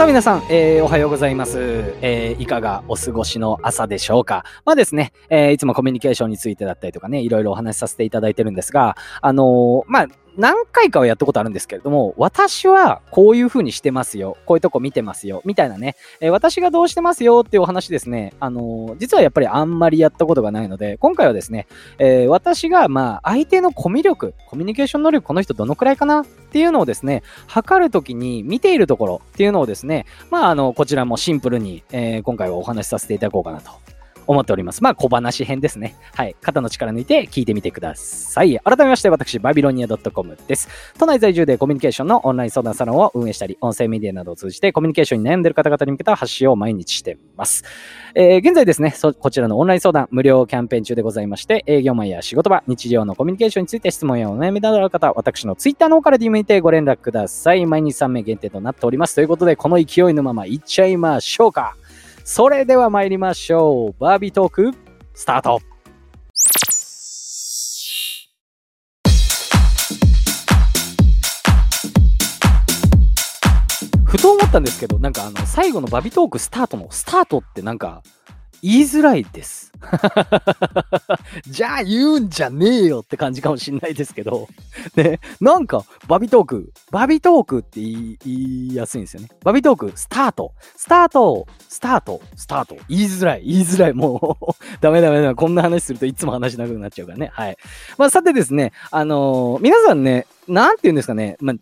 さあ皆さん、えー、おはようございます。えー、いかがお過ごしの朝でしょうかまあですね、えー、いつもコミュニケーションについてだったりとかね、いろいろお話しさせていただいてるんですが、あの、まあ、何回かはやったことあるんですけれども、私はこういう風にしてますよ。こういうとこ見てますよ。みたいなね。えー、私がどうしてますよっていうお話ですね。あのー、実はやっぱりあんまりやったことがないので、今回はですね、えー、私がまあ相手のコミュ力、コミュニケーション能力、この人どのくらいかなっていうのをですね、測るときに見ているところっていうのをですね、まああの、こちらもシンプルに、え今回はお話しさせていただこうかなと思っております。まあ、小話編ですね。はい。肩の力抜いて聞いてみてください。改めまして、私、バビロニア .com です。都内在住でコミュニケーションのオンライン相談サロンを運営したり、音声メディアなどを通じてコミュニケーションに悩んでいる方々に向けた発信を毎日してます。えー、現在ですねこちらのオンライン相談無料キャンペーン中でございまして、営業マンや仕事場、日常のコミュニケーションについて質問やお悩みなどある方、私の Twitter の方から DM にてご連絡ください。毎日3名限定となっております。ということで、この勢いのままいっちゃいましょうか。それでは参りましょう。バービートークスタートふと思ったんですけど、なんかあの、最後のバビトークスタートのスタートってなんか、言いづらいです。じゃあ言うんじゃねえよって感じかもしんないですけど。ね、なんか、バビトーク、バビトークって言いやすいんですよね。バビトーク、スタート、スタート、スタート、スタート。言いづらい、言いづらい。もう ダメダメだ。こんな話するといつも話長くなっちゃうからね。はい。まあ、さてですね、あのー、皆さんね、なんて言うんですかね、まあ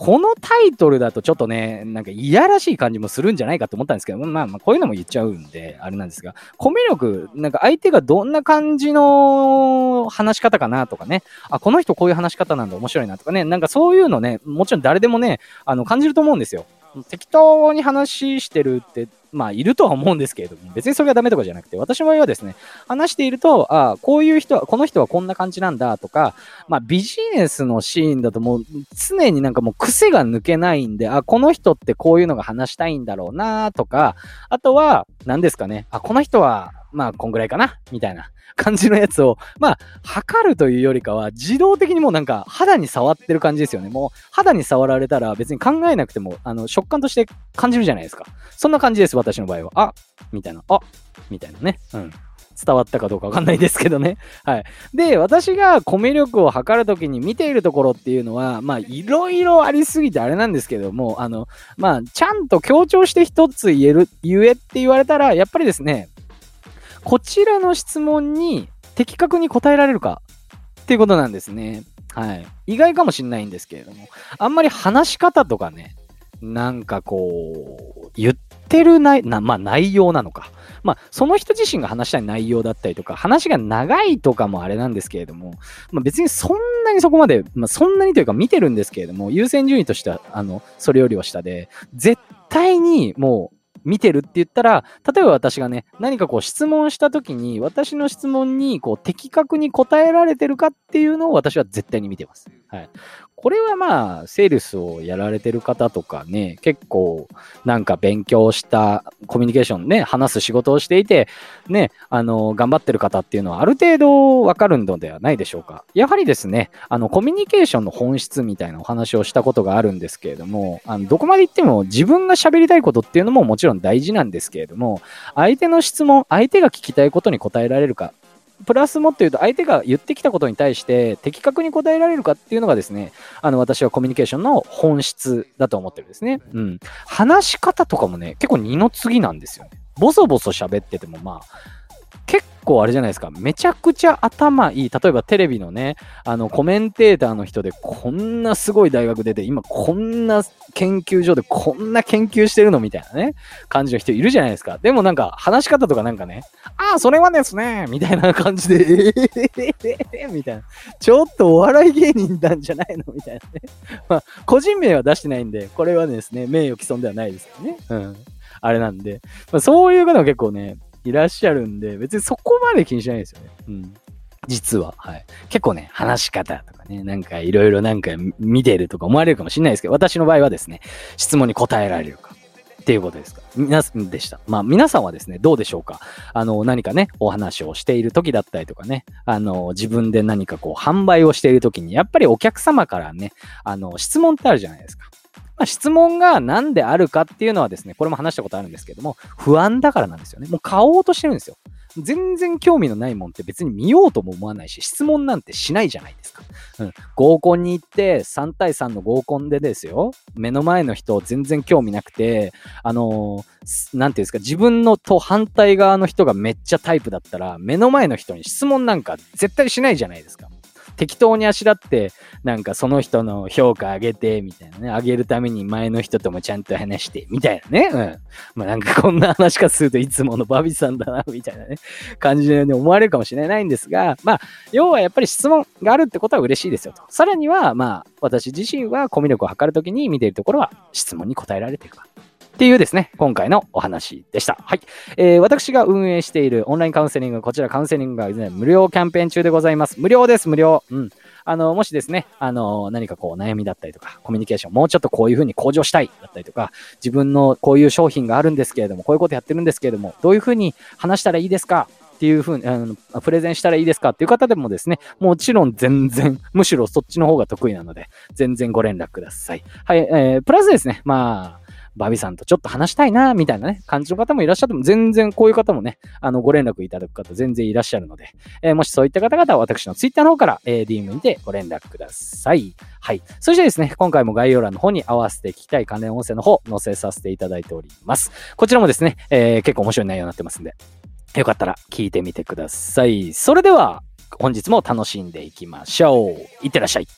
このタイトルだとちょっとね、なんかいやらしい感じもするんじゃないかと思ったんですけど、まあまあこういうのも言っちゃうんで、あれなんですが、コミュ力、なんか相手がどんな感じの話し方かなとかね、あ、この人こういう話し方なんだ面白いなとかね、なんかそういうのね、もちろん誰でもね、あの感じると思うんですよ。適当に話してるってまあ、いるとは思うんですけれども、別にそれがダメとかじゃなくて、私の場合はですね、話していると、ああ、こういう人は、この人はこんな感じなんだとか、まあ、ビジネスのシーンだともう、常になんかもう癖が抜けないんで、あ、この人ってこういうのが話したいんだろうなとか、あとは、何ですかね、あ、この人は、まあ、こんぐらいかなみたいな 感じのやつを、まあ、測るというよりかは、自動的にもうなんか肌に触ってる感じですよね。もう肌に触られたら別に考えなくても、あの、食感として感じるじゃないですか。そんな感じです、私の場合は。あみたいな。あみたいなね。うん。伝わったかどうかわかんないですけどね。はい。で、私がコミュ力を測るときに見ているところっていうのは、まあ、いろいろありすぎてあれなんですけども、あの、まあ、ちゃんと強調して一つ言える、言えって言われたら、やっぱりですね、こちらの質問に的確に答えられるかっていうことなんですね。はい。意外かもしんないんですけれども、あんまり話し方とかね、なんかこう、言ってる内、なまあ内容なのか。まあ、その人自身が話したい内容だったりとか、話が長いとかもあれなんですけれども、まあ、別にそんなにそこまで、まあ、そんなにというか見てるんですけれども、優先順位としては、あの、それよりは下で、絶対にもう、見てるって言ったら、例えば私がね、何かこう質問した時に、私の質問にこう的確に答えられてるかっていうのを私は絶対に見てます。はい。これはまあ、セールスをやられてる方とかね、結構なんか勉強したコミュニケーションね、話す仕事をしていて、ね、あの、頑張ってる方っていうのはある程度わかるのではないでしょうか。やはりですね、あの、コミュニケーションの本質みたいなお話をしたことがあるんですけれども、あの、どこまで行っても自分が喋りたいことっていうのももちろん大事なんですけれども、相手の質問、相手が聞きたいことに答えられるか、プラスもっと言うと、相手が言ってきたことに対して的確に答えられるかっていうのがですね、あの、私はコミュニケーションの本質だと思ってるんですね。うん。話し方とかもね、結構二の次なんですよね。ボソボソ喋ってても、まあ、構あれじゃないですか、めちゃくちゃ頭いい、例えばテレビのね、あのコメンテーターの人でこんなすごい大学出て、今こんな研究所でこんな研究してるのみたいなね、感じの人いるじゃないですか。でもなんか話し方とかなんかね、ああ、それはですね、みたいな感じで、ええみたいな。ちょっとお笑い芸人なんじゃないの？みたいなね。まあ、個人名は出してないんで、これはですね、名誉毀損ではないですよね。うん。あれなんで、まあ、そういう方も結構ね、いらっしゃるんで、別にそこまで気にしないですよね。うん。実は。はい。結構ね、話し方とかね、なんかいろいろなんか見てるとか思われるかもしれないですけど、私の場合はですね、質問に答えられるか。っていうことですか。皆さんでした。まあ皆さんはですね、どうでしょうかあの、何かね、お話をしている時だったりとかね、あの、自分で何かこう、販売をしている時に、やっぱりお客様からね、あの、質問ってあるじゃないですか。まあ、質問が何であるかっていうのはですね、これも話したことあるんですけども、不安だからなんですよね。もう買おうとしてるんですよ。全然興味のないもんって別に見ようとも思わないし、質問なんてしないじゃないですか。うん。合コンに行って、3対3の合コンでですよ、目の前の人全然興味なくて、あのー、なんていうんですか、自分のと反対側の人がめっちゃタイプだったら、目の前の人に質問なんか絶対しないじゃないですか。適当にあしらって、なんかその人の評価上げて、みたいなね、上げるために前の人ともちゃんと話して、みたいなね。うん。まあなんかこんな話かするといつものバビさんだな、みたいなね、感じで、ね、思われるかもしれないんですが、まあ、要はやっぱり質問があるってことは嬉しいですよと。さらには、まあ、私自身はコミュ力を測るときに見ているところは質問に答えられていくか。っていうですね、今回のお話でした。はい。えー、私が運営しているオンラインカウンセリング、こちらカウンセリングが、ね、無料キャンペーン中でございます。無料です、無料。うん。あの、もしですね、あの、何かこう悩みだったりとか、コミュニケーション、もうちょっとこういうふうに向上したいだったりとか、自分のこういう商品があるんですけれども、こういうことやってるんですけれども、どういうふうに話したらいいですか？っていうふうに、あの、プレゼンしたらいいですか？っていう方でもですね、もちろん全然、むしろそっちの方が得意なので、全然ご連絡ください。はい、えー、プラスですね、まあ、バビさんとちょっと話したいな、みたいなね、感じの方もいらっしゃっても、全然こういう方もね、あの、ご連絡いただく方全然いらっしゃるので、えー、もしそういった方々は私の Twitter の方から、えー、DM にてご連絡ください。はい。そしてですね、今回も概要欄の方に合わせて聞きたい関連音声の方、載せさせていただいております。こちらもですね、えー、結構面白い内容になってますんで、よかったら聞いてみてください。それでは、本日も楽しんでいきましょう。いってらっしゃい。